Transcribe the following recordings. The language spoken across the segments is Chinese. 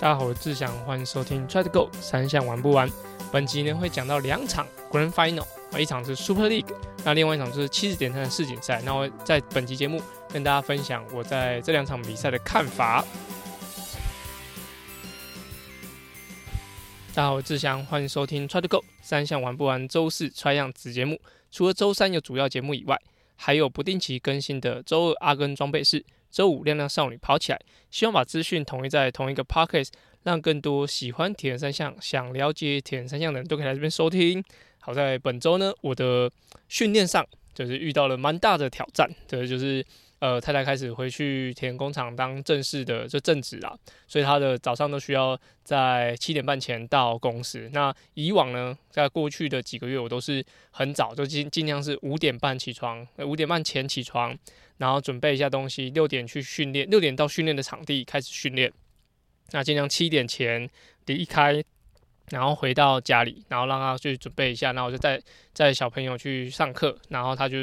大家好，我是志祥，欢迎收听 Try to Go 三项玩不完。本集呢会讲到两场 Grand Final，一场是 Super League，那另外一场就是七十点三的世锦赛。那我在本集节目跟大家分享我在这两场比赛的看法。大家好，我是志祥，欢迎收听 Try to Go 三项玩不完周四 Try 样子节目。除了周三有主要节目以外，还有不定期更新的周二阿根装备室。周五亮亮少女跑起来，希望把资讯统一在同一个 podcast，让更多喜欢铁人三项、想了解铁人三项的人都可以来这边收听。好在本周呢，我的训练上就是遇到了蛮大的挑战，这就是。呃，太太开始回去田工厂当正式的就正职啦，所以她的早上都需要在七点半前到公司。那以往呢，在过去的几个月，我都是很早，就尽尽量是五点半起床，五点半前起床，然后准备一下东西，六点去训练，六点到训练的场地开始训练。那尽量七点前离开，然后回到家里，然后让他去准备一下，然后我就带带小朋友去上课，然后他就。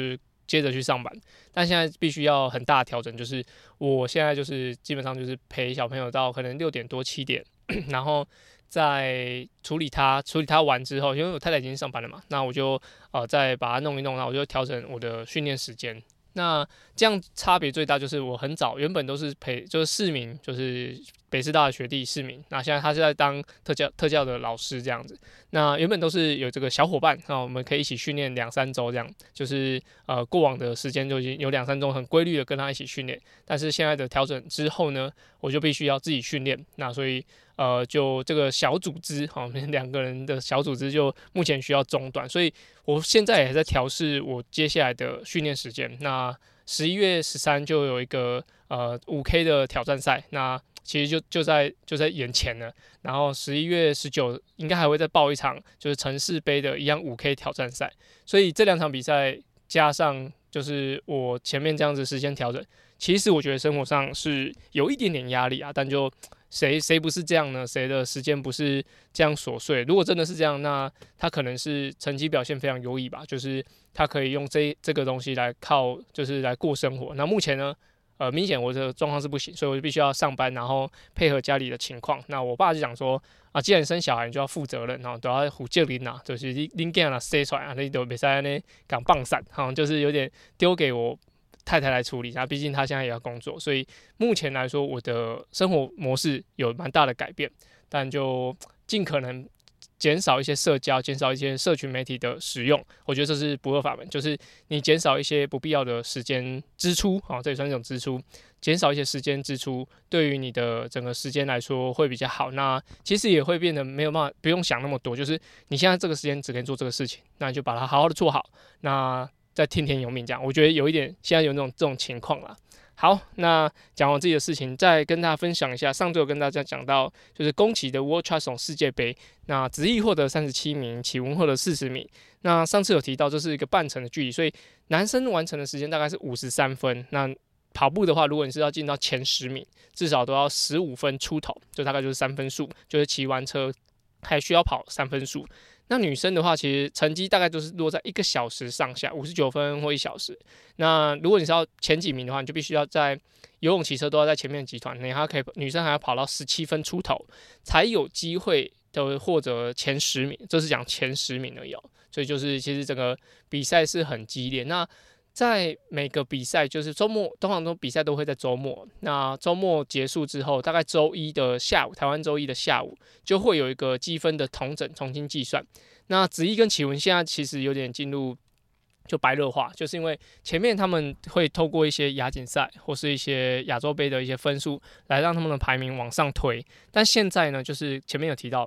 接着去上班，但现在必须要很大的调整，就是我现在就是基本上就是陪小朋友到可能六点多七点，然后再处理他处理他完之后，因为我太太已经上班了嘛，那我就呃再把它弄一弄，然后我就调整我的训练时间。那这样差别最大就是我很早原本都是陪就是市民，就是北师大的学弟市民。那现在他是在当特教特教的老师这样子。那原本都是有这个小伙伴，那我们可以一起训练两三周这样，就是呃过往的时间就已经有两三周很规律的跟他一起训练。但是现在的调整之后呢，我就必须要自己训练。那所以呃就这个小组织，哈，我们两个人的小组织就目前需要中断。所以我现在也在调试我接下来的训练时间。那十一月十三就有一个呃五 K 的挑战赛，那其实就就在就在眼前了。然后十一月十九应该还会再报一场，就是城市杯的一样五 K 挑战赛。所以这两场比赛加上就是我前面这样子时间调整，其实我觉得生活上是有一点点压力啊，但就。谁谁不是这样呢？谁的时间不是这样琐碎？如果真的是这样，那他可能是成绩表现非常优异吧，就是他可以用这这个东西来靠，就是来过生活。那目前呢，呃，明显我的状况是不行，所以我就必须要上班，然后配合家里的情况。那我爸就讲说啊，既然生小孩，你就要负责任，然后都要虎借林呐，就是拎干了塞出来啊，你都别在那讲棒伞，好像就是有点丢给我。太太来处理，那毕竟她现在也要工作，所以目前来说，我的生活模式有蛮大的改变，但就尽可能减少一些社交，减少一些社群媒体的使用，我觉得这是不二法门，就是你减少一些不必要的时间支出，啊，这也算一种支出，减少一些时间支出，对于你的整个时间来说会比较好。那其实也会变得没有办法，不用想那么多，就是你现在这个时间只能做这个事情，那就把它好好的做好。那在听天由命这样，我觉得有一点现在有那种这种情况啦。好，那讲完自己的事情，再跟大家分享一下。上周有跟大家讲到，就是宫崎的 World Triathlon 世界杯，那子毅获得三十七名，启文获得四十名。那上次有提到，这是一个半程的距离，所以男生完成的时间大概是五十三分。那跑步的话，如果你是要进到前十名，至少都要十五分出头，就大概就是三分数，就是骑完车还需要跑三分数。那女生的话，其实成绩大概都是落在一个小时上下，五十九分或一小时。那如果你是要前几名的话，你就必须要在游泳、骑车都要在前面集团，你还可以女生还要跑到十七分出头，才有机会的获得前十名。这是讲前十名而已，所以就是其实整个比赛是很激烈。那在每个比赛，就是周末，通常都比赛都会在周末。那周末结束之后，大概周一的下午，台湾周一的下午，就会有一个积分的同整重新计算。那子怡跟启文现在其实有点进入就白热化，就是因为前面他们会透过一些亚锦赛或是一些亚洲杯的一些分数来让他们的排名往上推，但现在呢，就是前面有提到。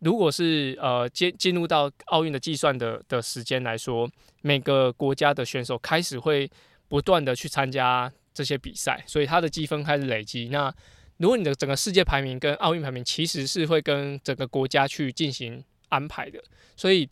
如果是呃进进入到奥运的计算的的时间来说，每个国家的选手开始会不断的去参加这些比赛，所以他的积分开始累积。那如果你的整个世界排名跟奥运排名其实是会跟整个国家去进行安排的，所以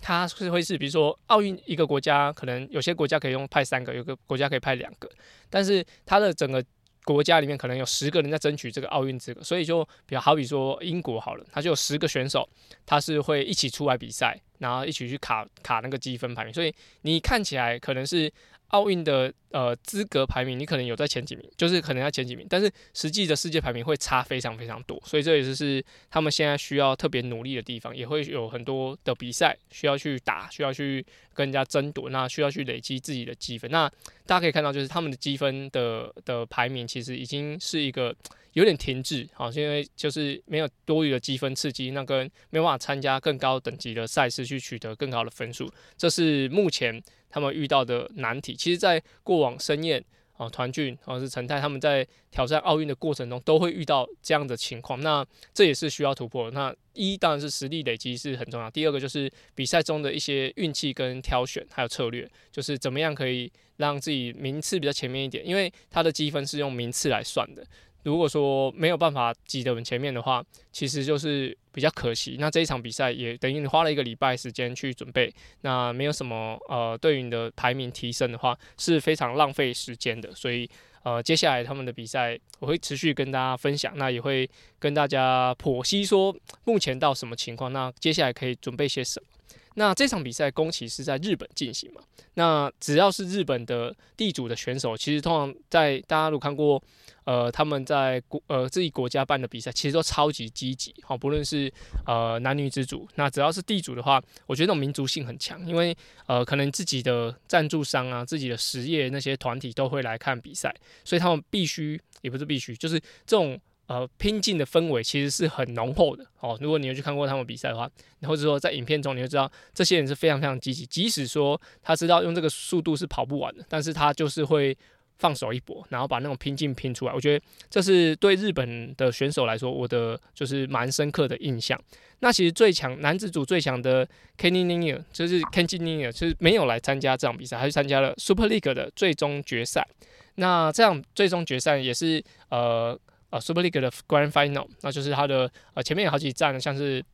它是会是比如说奥运一个国家可能有些国家可以用派三个，有个国家可以派两个，但是它的整个。国家里面可能有十个人在争取这个奥运资格，所以就比较好比说英国好了，他就有十个选手，他是会一起出来比赛，然后一起去卡卡那个积分排名，所以你看起来可能是。奥运的呃资格排名，你可能有在前几名，就是可能在前几名，但是实际的世界排名会差非常非常多，所以这也就是他们现在需要特别努力的地方，也会有很多的比赛需要去打，需要去跟人家争夺，那需要去累积自己的积分。那大家可以看到，就是他们的积分的的排名其实已经是一个有点停滞，好，因为就是没有多余的积分刺激，那跟没办法参加更高等级的赛事去取得更高的分数，这是目前。他们遇到的难题，其实，在过往申宴啊、团俊或是陈泰他们在挑战奥运的过程中，都会遇到这样的情况。那这也是需要突破。那一当然是实力累积是很重要，第二个就是比赛中的一些运气跟挑选，还有策略，就是怎么样可以让自己名次比较前面一点，因为它的积分是用名次来算的。如果说没有办法挤得很前面的话，其实就是比较可惜。那这一场比赛也等于你花了一个礼拜时间去准备，那没有什么呃对于你的排名提升的话，是非常浪费时间的。所以呃接下来他们的比赛我会持续跟大家分享，那也会跟大家剖析说目前到什么情况，那接下来可以准备些什么。那这场比赛宫崎是在日本进行嘛？那只要是日本的地主的选手，其实通常在大家如果看过。呃，他们在国呃自己国家办的比赛，其实都超级积极，好，不论是呃男女之主，那只要是地主的话，我觉得那种民族性很强，因为呃可能自己的赞助商啊、自己的实业那些团体都会来看比赛，所以他们必须也不是必须，就是这种呃拼劲的氛围其实是很浓厚的哦。如果你有去看过他们比赛的话，或者说在影片中，你会知道这些人是非常非常积极，即使说他知道用这个速度是跑不完的，但是他就是会。放手一搏，然后把那种拼劲拼出来，我觉得这是对日本的选手来说，我的就是蛮深刻的印象。那其实最强男子组最强的 Kenny n i n 就是 Kenny n i n 就是没有来参加这场比赛，还是参加了 Super League 的最终决赛。那这样最终决赛也是呃呃 Super League 的 Grand Final，那就是他的呃前面有好几站，像是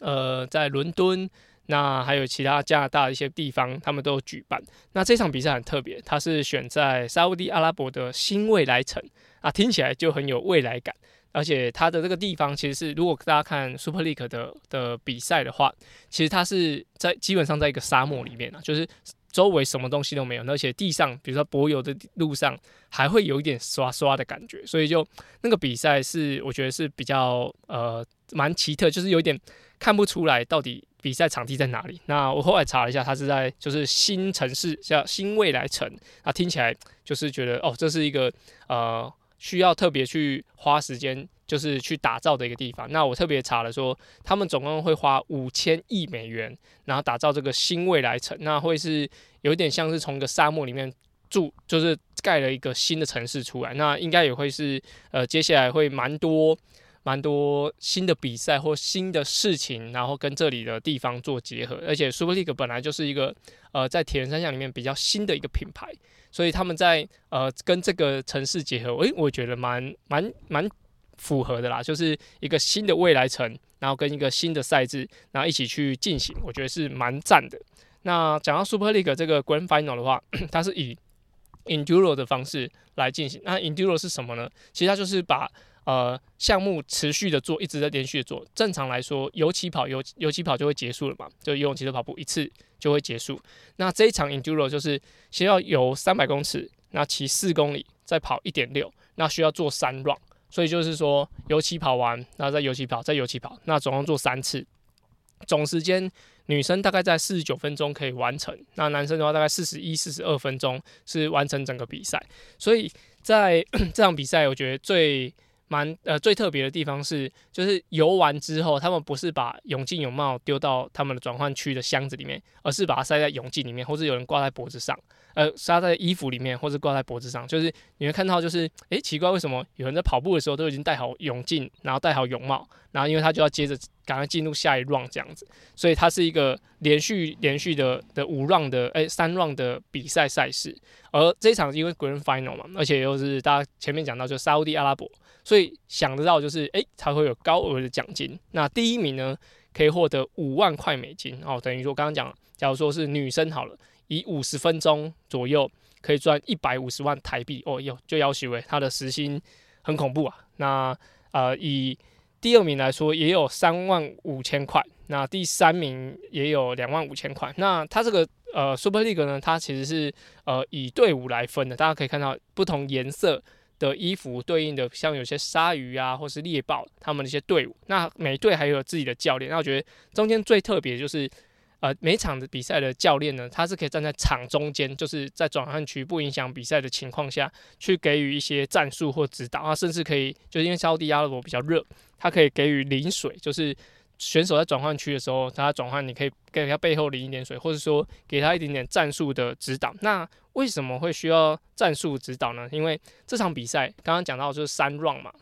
呃在伦敦。那还有其他加拿大一些地方，他们都举办。那这场比赛很特别，它是选在沙地阿拉伯的新未来城啊，听起来就很有未来感。而且它的这个地方其实是，如果大家看 Super League 的的比赛的话，其实它是在基本上在一个沙漠里面啊，就是周围什么东西都没有，而且地上，比如说柏油的路上还会有一点刷刷的感觉，所以就那个比赛是我觉得是比较呃蛮奇特，就是有点看不出来到底。比赛场地在哪里？那我后来查了一下，它是在就是新城市叫新未来城。啊听起来就是觉得哦，这是一个呃需要特别去花时间，就是去打造的一个地方。那我特别查了说，他们总共会花五千亿美元，然后打造这个新未来城。那会是有点像是从一个沙漠里面住，就是盖了一个新的城市出来。那应该也会是呃接下来会蛮多。蛮多新的比赛或新的事情，然后跟这里的地方做结合，而且 Super League 本来就是一个呃在铁人三项里面比较新的一个品牌，所以他们在呃跟这个城市结合，诶，我觉得蛮蛮蛮符合的啦，就是一个新的未来城，然后跟一个新的赛制，然后一起去进行，我觉得是蛮赞的。那讲到 Super League 这个 Grand Final 的话，它是以 Enduro 的方式来进行。那 Enduro 是什么呢？其实它就是把呃，项目持续的做，一直在连续的做。正常来说，游起跑游游起跑就会结束了嘛，就游泳、骑车、跑步一次就会结束。那这一场 enduro 就是先要游三百公尺，那骑四公里，再跑一点六，那需要做三 run。所以就是说，游起跑完，然后再游起跑，再游起跑，那总共做三次，总时间女生大概在四十九分钟可以完成，那男生的话大概四十一、四十二分钟是完成整个比赛。所以在 这场比赛，我觉得最蛮呃最特别的地方是，就是游完之后，他们不是把泳镜泳帽丢到他们的转换区的箱子里面，而是把它塞在泳镜里面，或者有人挂在脖子上，呃，塞在衣服里面，或者挂在脖子上。就是你会看到，就是诶，奇怪，为什么有人在跑步的时候都已经戴好泳镜，然后戴好泳帽，然后因为他就要接着赶快进入下一 round 这样子，所以它是一个连续连续的的五 round 的诶三 round 的比赛赛事。而这一场因为 Grand Final 嘛，而且又是大家前面讲到就沙地阿拉伯。所以想得到就是，诶，才会有高额的奖金。那第一名呢，可以获得五万块美金哦，等于说刚刚讲，假如说是女生好了，以五十分钟左右可以赚一百五十万台币哦，哟，就要求为他的时薪很恐怖啊。那呃，以第二名来说，也有三万五千块，那第三名也有两万五千块。那它这个呃 Super League 呢，它其实是呃以队伍来分的，大家可以看到不同颜色的衣服对应的，像有些鲨鱼啊，或是猎豹，他们的一些队伍。那每队还有自己的教练。那我觉得中间最特别就是。呃，每场的比赛的教练呢，他是可以站在场中间，就是在转换区不影响比赛的情况下去给予一些战术或指导啊，甚至可以就是因为沙地阿拉伯比较热，他可以给予淋水，就是选手在转换区的时候，他转换你可以给他背后淋一点水，或者说给他一点点战术的指导。那为什么会需要战术指导呢？因为这场比赛刚刚讲到就是三 run 嘛，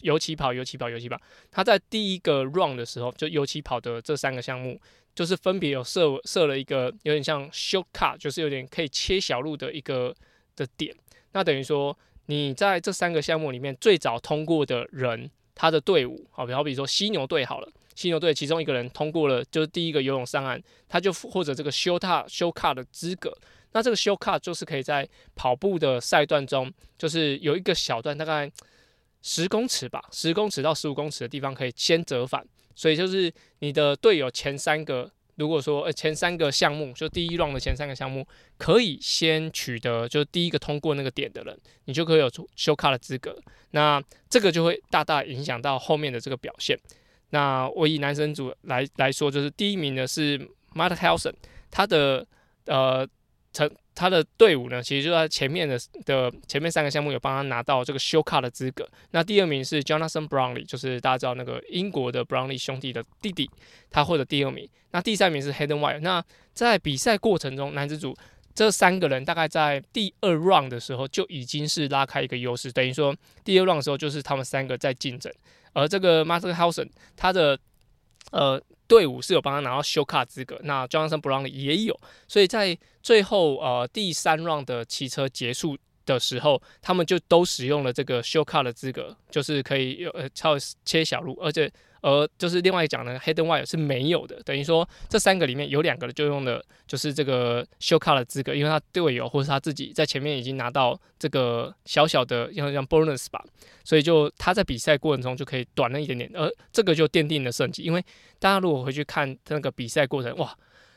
尤其跑、尤其跑、尤其跑，他在第一个 run 的时候，就尤其跑的这三个项目。就是分别有设设了一个有点像 shortcut，就是有点可以切小路的一个的点。那等于说，你在这三个项目里面最早通过的人，他的队伍，好比好比说犀牛队好了，犀牛队其中一个人通过了，就是第一个游泳上岸，他就获得这个休卡休卡的资格。那这个休卡就是可以在跑步的赛段中，就是有一个小段大概十公尺吧，十公尺到十五公尺的地方可以先折返。所以就是你的队友前三个，如果说呃前三个项目，就第一 round 的前三个项目，可以先取得就是第一个通过那个点的人，你就可以有修卡的资格。那这个就会大大影响到后面的这个表现。那我以男生组来来说，就是第一名的是 Matt Helson，他的呃成。他的队伍呢，其实就在前面的的前面三个项目有帮他拿到这个修卡的资格。那第二名是 Jonathan Brownlee，就是大家知道那个英国的 Brownlee 兄弟的弟弟，他获得第二名。那第三名是 Hayden White。那在比赛过程中，男子组这三个人大概在第二 round 的时候就已经是拉开一个优势，等于说第二 round 的时候就是他们三个在竞争。而这个 Master Hausen 他的呃。队伍是有帮他拿到修卡资格，那 Johnson Brown 也有，所以在最后呃第三 round 的骑车结束的时候，他们就都使用了这个修卡的资格，就是可以有呃超切小路，而且。而就是另外一讲呢，Hayden White 是没有的，等于说这三个里面有两个就用的就是这个 show car 的资格，因为他队友或是他自己在前面已经拿到这个小小的像像 bonus 吧，所以就他在比赛过程中就可以短了一点点，而这个就奠定了胜绩。因为大家如果回去看那个比赛过程，哇，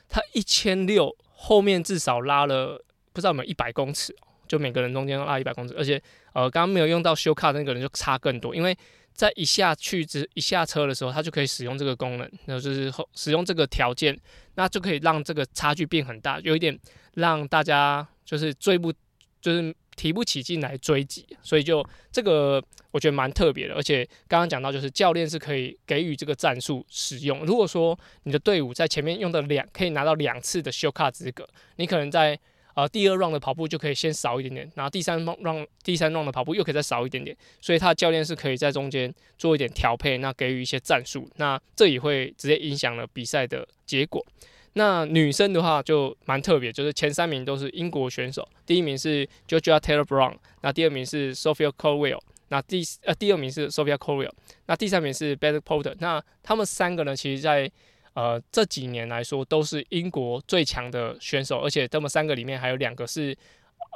他一千六后面至少拉了不知道有没有一百公尺，就每个人中间拉一百公尺，而且呃刚刚没有用到 show car 那个人就差更多，因为。在一下去之一下车的时候，它就可以使用这个功能，然后就是后使用这个条件，那就可以让这个差距变很大，有一点让大家就是追不，就是提不起劲来追击，所以就这个我觉得蛮特别的。而且刚刚讲到，就是教练是可以给予这个战术使用。如果说你的队伍在前面用的两可以拿到两次的修卡资格，你可能在。呃，第二 round 的跑步就可以先少一点点，然后第三 round 第三 round 的跑步又可以再少一点点，所以他的教练是可以在中间做一点调配，那给予一些战术，那这也会直接影响了比赛的结果。那女生的话就蛮特别，就是前三名都是英国选手，第一名是 Georgia Taylor Brown，那第二名是 Sophia Colwell，那第呃第二名是 Sophia Colwell，那第三名是 Beth Porter，那他们三个呢，其实在呃，这几年来说都是英国最强的选手，而且他们三个里面还有两个是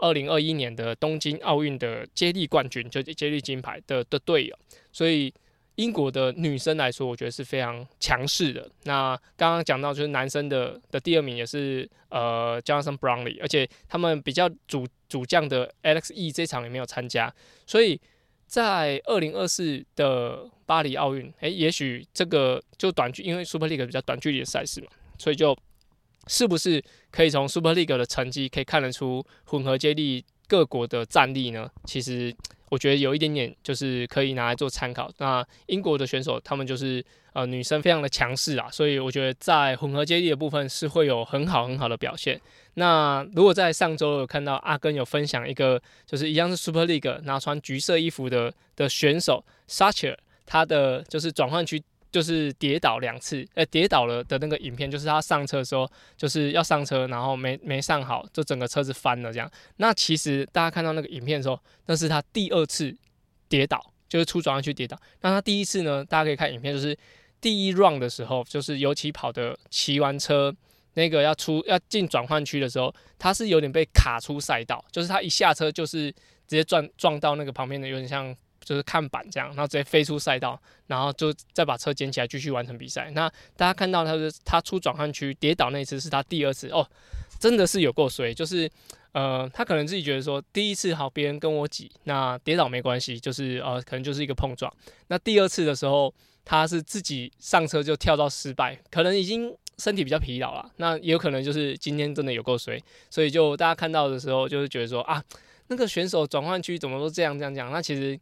二零二一年的东京奥运的接力冠军，就接力金牌的的队友。所以英国的女生来说，我觉得是非常强势的。那刚刚讲到就是男生的的第二名也是呃 Johnson Brownlee，而且他们比较主主将的 Alex E 这场也没有参加，所以。在二零二四的巴黎奥运，诶，也许这个就短距，因为 Super League 比较短距离的赛事嘛，所以就是不是可以从 Super League 的成绩可以看得出混合接力各国的战力呢？其实我觉得有一点点就是可以拿来做参考。那英国的选手他们就是呃女生非常的强势啊，所以我觉得在混合接力的部分是会有很好很好的表现。那如果在上周有看到阿根有分享一个，就是一样是 Super League 拿穿橘色衣服的的选手 Sacher，他的就是转换区就是跌倒两次，呃，跌倒了的那个影片，就是他上车的时候就是要上车，然后没没上好，就整个车子翻了这样。那其实大家看到那个影片的时候，那是他第二次跌倒，就是出转换区跌倒。那他第一次呢，大家可以看影片，就是第一 round 的时候，就是尤其跑的骑完车。那个要出要进转换区的时候，他是有点被卡出赛道，就是他一下车就是直接撞撞到那个旁边的有点像就是看板这样，然后直接飞出赛道，然后就再把车捡起来继续完成比赛。那大家看到他是他出转换区跌倒那次是他第二次哦，真的是有够衰，就是呃他可能自己觉得说第一次好别人跟我挤，那跌倒没关系，就是呃可能就是一个碰撞。那第二次的时候他是自己上车就跳到失败，可能已经身体比较疲劳了，那也有可能就是今天真的有够衰，所以就大家看到的时候就是觉得说啊那个选手转换区怎么都这样这样讲，那其实。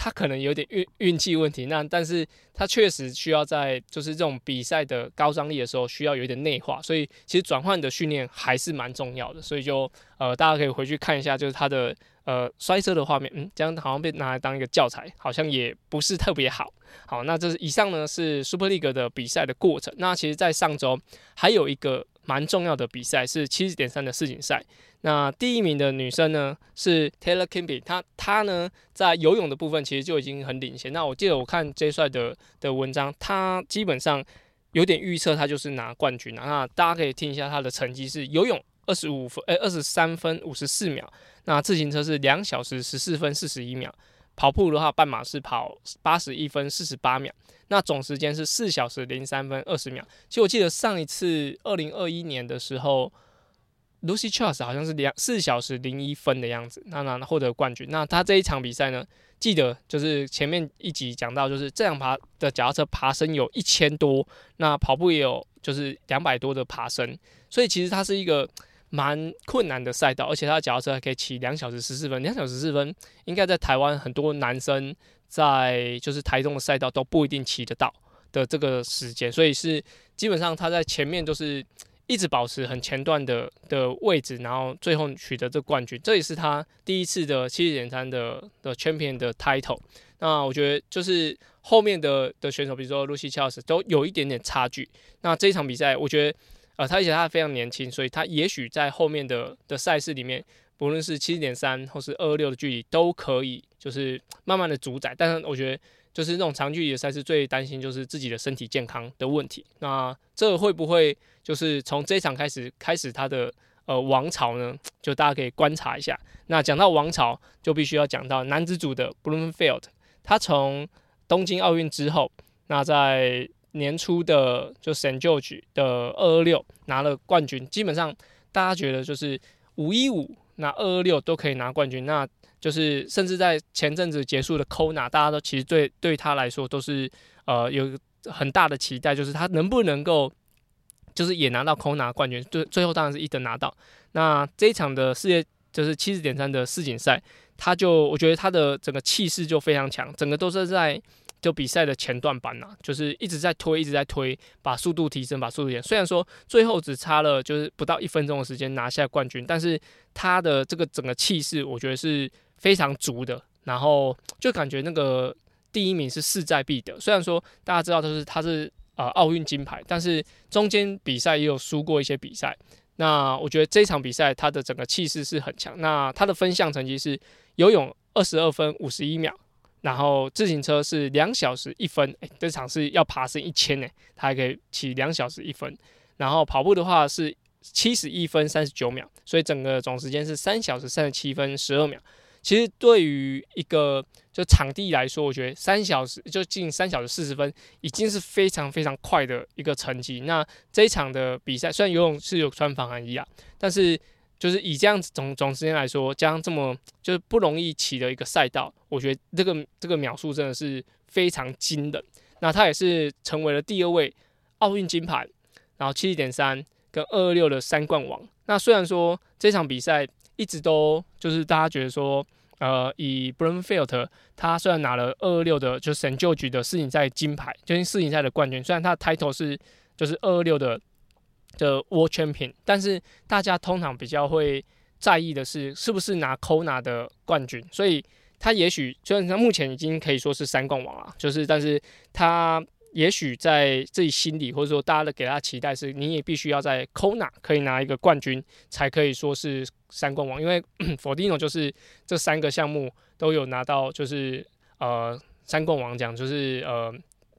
他可能有点运运气问题，那但是他确实需要在就是这种比赛的高张力的时候需要有一点内化，所以其实转换的训练还是蛮重要的，所以就呃大家可以回去看一下，就是他的呃摔车的画面，嗯，这样好像被拿来当一个教材，好像也不是特别好。好，那这是以上呢是 Super League 的比赛的过程。那其实，在上周还有一个蛮重要的比赛是七十点三的世锦赛。那第一名的女生呢是 Taylor k i m b y 她她呢在游泳的部分其实就已经很领先。那我记得我看 J 帅的的文章，他基本上有点预测他就是拿冠军啊。那大家可以听一下他的成绩是游泳二十五分，诶二十三分五十四秒。那自行车是两小时十四分四十一秒，跑步的话半马是跑八十一分四十八秒。那总时间是四小时零三分二十秒。其实我记得上一次二零二一年的时候。Lucy Charles 好像是两四小时零一分的样子，那那获得冠军。那他这一场比赛呢，记得就是前面一集讲到，就是这样爬的脚踏车爬升有一千多，那跑步也有就是两百多的爬升，所以其实它是一个蛮困难的赛道，而且他的脚踏车还可以骑两小时十四分，两小时十四分应该在台湾很多男生在就是台中的赛道都不一定骑得到的这个时间，所以是基本上他在前面都是。一直保持很前段的的位置，然后最后取得这冠军，这也是他第一次的七十点三的的 champion 的 title。那我觉得就是后面的的选手，比如说 Lucy Charles 都有一点点差距。那这一场比赛，我觉得呃，他而且他非常年轻，所以他也许在后面的的赛事里面，不论是七十点三或是二二六的距离，都可以就是慢慢的主宰。但是我觉得。就是那种长距离的赛事，最担心就是自己的身体健康的问题。那这会不会就是从这一场开始开始他的呃王朝呢？就大家可以观察一下。那讲到王朝，就必须要讲到男子组的 Bloomfield，他从东京奥运之后，那在年初的就 s a n t George 的二二六拿了冠军。基本上大家觉得就是五一五那二二六都可以拿冠军。那就是甚至在前阵子结束的 Kona，大家都其实对对他来说都是呃有很大的期待，就是他能不能够就是也拿到 Kona 冠军，最最后当然是一等拿到。那这一场的世界就是七十点三的世锦赛，他就我觉得他的整个气势就非常强，整个都是在就比赛的前段班呐，就是一直在推，一直在推，把速度提升，把速度提升。虽然说最后只差了就是不到一分钟的时间拿下冠军，但是他的这个整个气势，我觉得是。非常足的，然后就感觉那个第一名是势在必得。虽然说大家知道都是他是呃奥运金牌，但是中间比赛也有输过一些比赛。那我觉得这场比赛他的整个气势是很强。那他的分项成绩是游泳二十二分五十一秒，然后自行车是两小时一分。诶，这场是要爬升一千呢，他还可以骑两小时一分。然后跑步的话是七十一分三十九秒，所以整个总时间是三小时三十七分十二秒。其实对于一个就场地来说，我觉得三小时就近三小时四十分，已经是非常非常快的一个成绩。那这一场的比赛，虽然游泳是有穿防寒衣啊，但是就是以这样子总总时间来说，加上这么就是不容易骑的一个赛道，我觉得这个这个秒数真的是非常惊人。那他也是成为了第二位奥运金牌，然后七十点三跟二二六的三冠王。那虽然说这场比赛，一直都就是大家觉得说，呃，以 b r u n f i e l d 他虽然拿了二二六的，就是神救局的世锦赛金牌，就是世锦赛的冠军，虽然他的 title 是就是二二六的的 World Champion，但是大家通常比较会在意的是是不是拿 Kona 的冠军，所以他也许虽然他目前已经可以说是三冠王了，就是但是他。也许在自己心里，或者说大家的给他期待是，你也必须要在 Kona 可以拿一个冠军，才可以说是三冠王。因为 Fordino 就是这三个项目都有拿到，就是呃三冠王奖，就是呃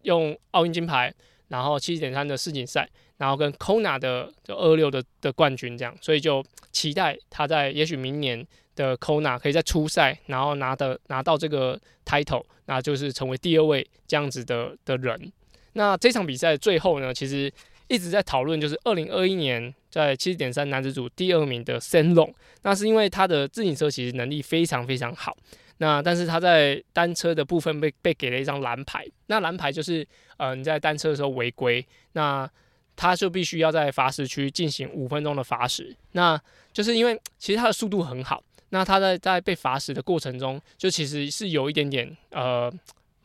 用奥运金牌，然后七点三的世锦赛，然后跟 Kona 的就二六的的冠军这样，所以就期待他在也许明年。的 Kona 可以在初赛，然后拿的拿到这个 title，那就是成为第二位这样子的的人。那这场比赛最后呢，其实一直在讨论，就是二零二一年在七十点三男子组第二名的 Sen Long，那是因为他的自行车其实能力非常非常好。那但是他在单车的部分被被给了一张蓝牌，那蓝牌就是呃你在单车的时候违规，那他就必须要在罚时区进行五分钟的罚时，那就是因为其实他的速度很好，那他在在被罚时的过程中，就其实是有一点点呃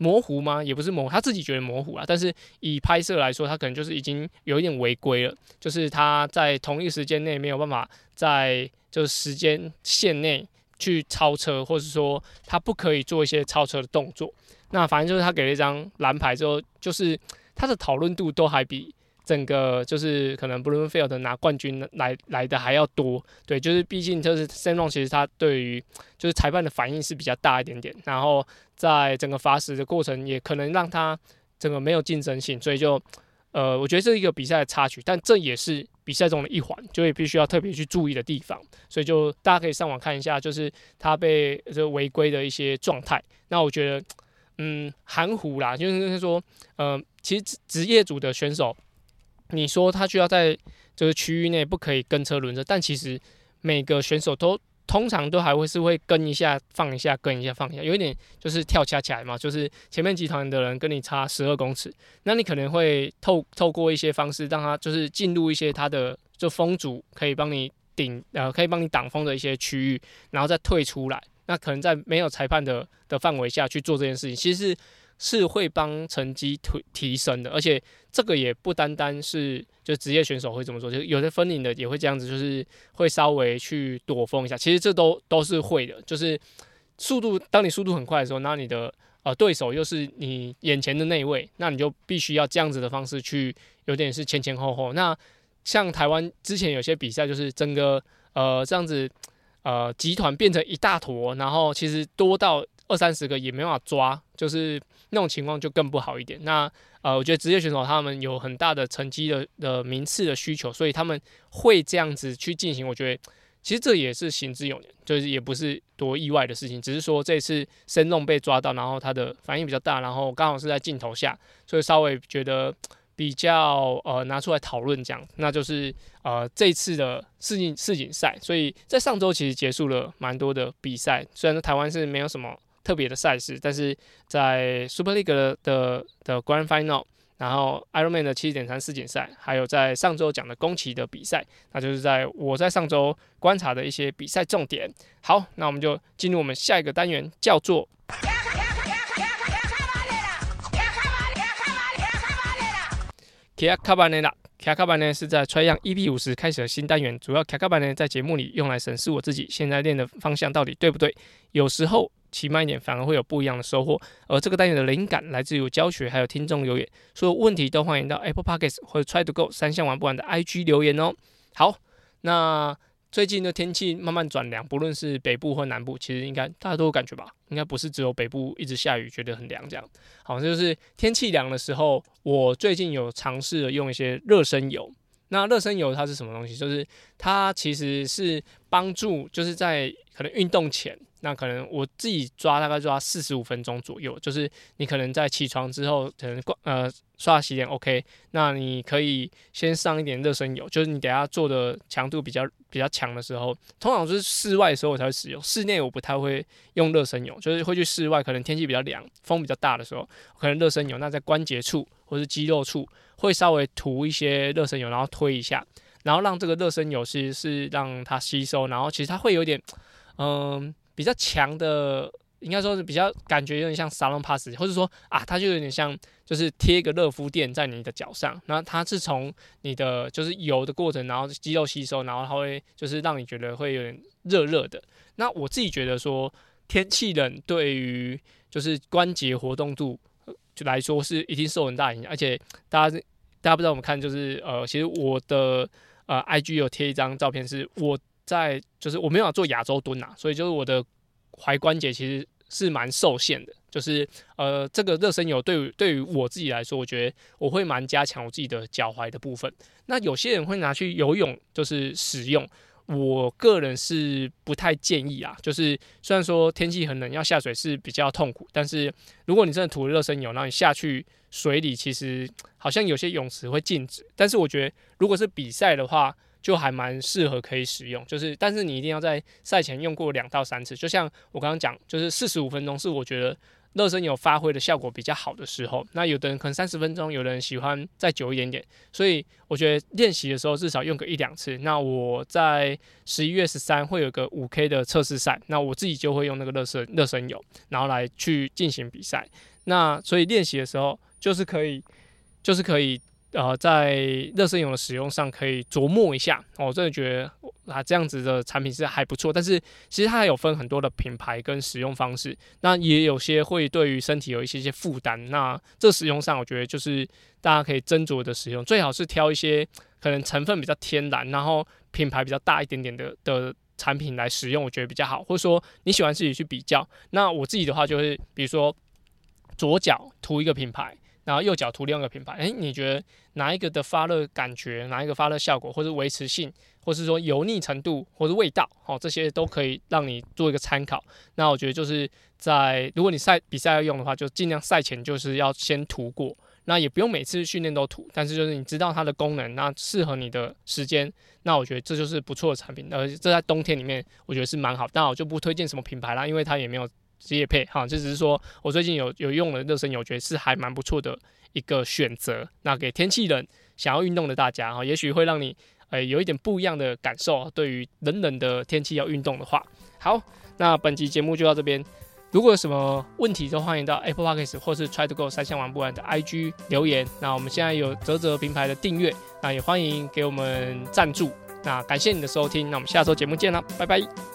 模糊吗？也不是模糊，他自己觉得模糊啊，但是以拍摄来说，他可能就是已经有一点违规了，就是他在同一时间内没有办法在就是时间线内。去超车，或者说他不可以做一些超车的动作。那反正就是他给了一张蓝牌之后，就是他的讨论度都还比整个就是可能 b l u e Field 拿冠军来来的还要多。对，就是毕竟就是 s a n o n 其实他对于就是裁判的反应是比较大一点点，然后在整个罚时的过程也可能让他整个没有竞争性，所以就。呃，我觉得这是一个比赛的插曲，但这也是比赛中的一环，就也必须要特别去注意的地方。所以就大家可以上网看一下，就是他被这违规的一些状态。那我觉得，嗯，含糊啦，就是说，呃，其实职业组的选手，你说他需要在这个区域内不可以跟车轮车，但其实每个选手都。通常都还会是会跟一下放一下跟一下放一下，有一点就是跳恰起来嘛，就是前面集团的人跟你差十二公尺，那你可能会透透过一些方式让他就是进入一些他的就风阻可以帮你顶呃可以帮你挡风的一些区域，然后再退出来，那可能在没有裁判的的范围下去做这件事情，其实。是会帮成绩提提升的，而且这个也不单单是就职业选手会这么做，就有的分龄的也会这样子，就是会稍微去躲风一下。其实这都都是会的，就是速度，当你速度很快的时候，那你的呃对手又是你眼前的那一位，那你就必须要这样子的方式去，有点是前前后后。那像台湾之前有些比赛，就是整个呃这样子呃集团变成一大坨，然后其实多到二三十个也没办法抓，就是。那种情况就更不好一点。那呃，我觉得职业选手他们有很大的成绩的的名次的需求，所以他们会这样子去进行。我觉得其实这也是行之有年，就是也不是多意外的事情。只是说这次申弄被抓到，然后他的反应比较大，然后刚好是在镜头下，所以稍微觉得比较呃拿出来讨论讲，那就是呃这次的世锦世锦赛。所以在上周其实结束了蛮多的比赛，虽然说台湾是没有什么。特别的赛事，但是在 Super League 的的的 Grand Final，然后 Ironman 的七点三世锦赛，还有在上周讲的宫崎的比赛，那就是在我在上周观察的一些比赛重点。好，那我们就进入我们下一个单元，叫做。卡卡班内啦，卡卡班呢是在 Tryang EP 五十开始的新单元，主要卡卡班呢在节目里用来审视我自己现在练的方向到底对不对，有时候。骑慢一点，反而会有不一样的收获。而这个单元的灵感来自于教学，还有听众留言。所有问题都欢迎到 Apple Podcasts 或者 Try to Go 三项玩不完的 IG 留言哦。好，那最近的天气慢慢转凉，不论是北部或南部，其实应该大家都有感觉吧？应该不是只有北部一直下雨，觉得很凉这样。好，就是天气凉的时候，我最近有尝试用一些热身油。那热身油它是什么东西？就是它其实是帮助，就是在可能运动前。那可能我自己抓大概抓四十五分钟左右，就是你可能在起床之后，可能呃刷洗脸 OK，那你可以先上一点热身油，就是你等下做的强度比较比较强的时候，通常就是室外的时候我才会使用，室内我不太会用热身油，就是会去室外，可能天气比较凉，风比较大的时候，可能热身油，那在关节处或是肌肉处会稍微涂一些热身油，然后推一下，然后让这个热身油其实是让它吸收，然后其实它会有点嗯。比较强的，应该说是比较感觉有点像沙龙 pass，或者说啊，它就有点像就是贴一个热敷垫在你的脚上，那它是从你的就是油的过程，然后肌肉吸收，然后它会就是让你觉得会有点热热的。那我自己觉得说天气冷对于就是关节活动度就来说是一定受很大影响，而且大家大家不知道我们看就是呃，其实我的呃 IG 有贴一张照片是我。在就是我没有做亚洲蹲呐，所以就是我的踝关节其实是蛮受限的。就是呃，这个热身油对对于我自己来说，我觉得我会蛮加强我自己的脚踝的部分。那有些人会拿去游泳，就是使用。我个人是不太建议啊。就是虽然说天气很冷，要下水是比较痛苦，但是如果你真的涂了热身油，然后你下去水里，其实好像有些泳池会禁止。但是我觉得，如果是比赛的话，就还蛮适合可以使用。就是，但是你一定要在赛前用过两到三次。就像我刚刚讲，就是四十五分钟是我觉得。热身有发挥的效果比较好的时候，那有的人可能三十分钟，有的人喜欢再久一点点，所以我觉得练习的时候至少用个一两次。那我在十一月十三会有个五 K 的测试赛，那我自己就会用那个热身热身油，然后来去进行比赛。那所以练习的时候就是可以，就是可以。呃，在热身泳的使用上可以琢磨一下，我真的觉得啊这样子的产品是还不错。但是其实它还有分很多的品牌跟使用方式，那也有些会对于身体有一些些负担。那这使用上，我觉得就是大家可以斟酌的使用，最好是挑一些可能成分比较天然，然后品牌比较大一点点的的产品来使用，我觉得比较好。或者说你喜欢自己去比较，那我自己的话就是，比如说左脚涂一个品牌。然后右脚涂另外一个品牌，诶，你觉得哪一个的发热感觉，哪一个发热效果，或者维持性，或是说油腻程度，或者味道，哦，这些都可以让你做一个参考。那我觉得就是在如果你赛比赛要用的话，就尽量赛前就是要先涂过，那也不用每次训练都涂，但是就是你知道它的功能，那适合你的时间，那我觉得这就是不错的产品。呃，这在冬天里面我觉得是蛮好，但我就不推荐什么品牌啦，因为它也没有。职业配哈，就只是说我最近有有用的热身油，觉得是还蛮不错的一个选择。那给天气冷想要运动的大家哈，也许会让你呃有一点不一样的感受。对于冷冷的天气要运动的话，好，那本期节目就到这边。如果有什么问题，都欢迎到 Apple Podcast 或是 Try to Go 三项玩不完的 IG 留言。那我们现在有泽泽平台的订阅，那也欢迎给我们赞助。那感谢你的收听，那我们下周节目见啦，拜拜。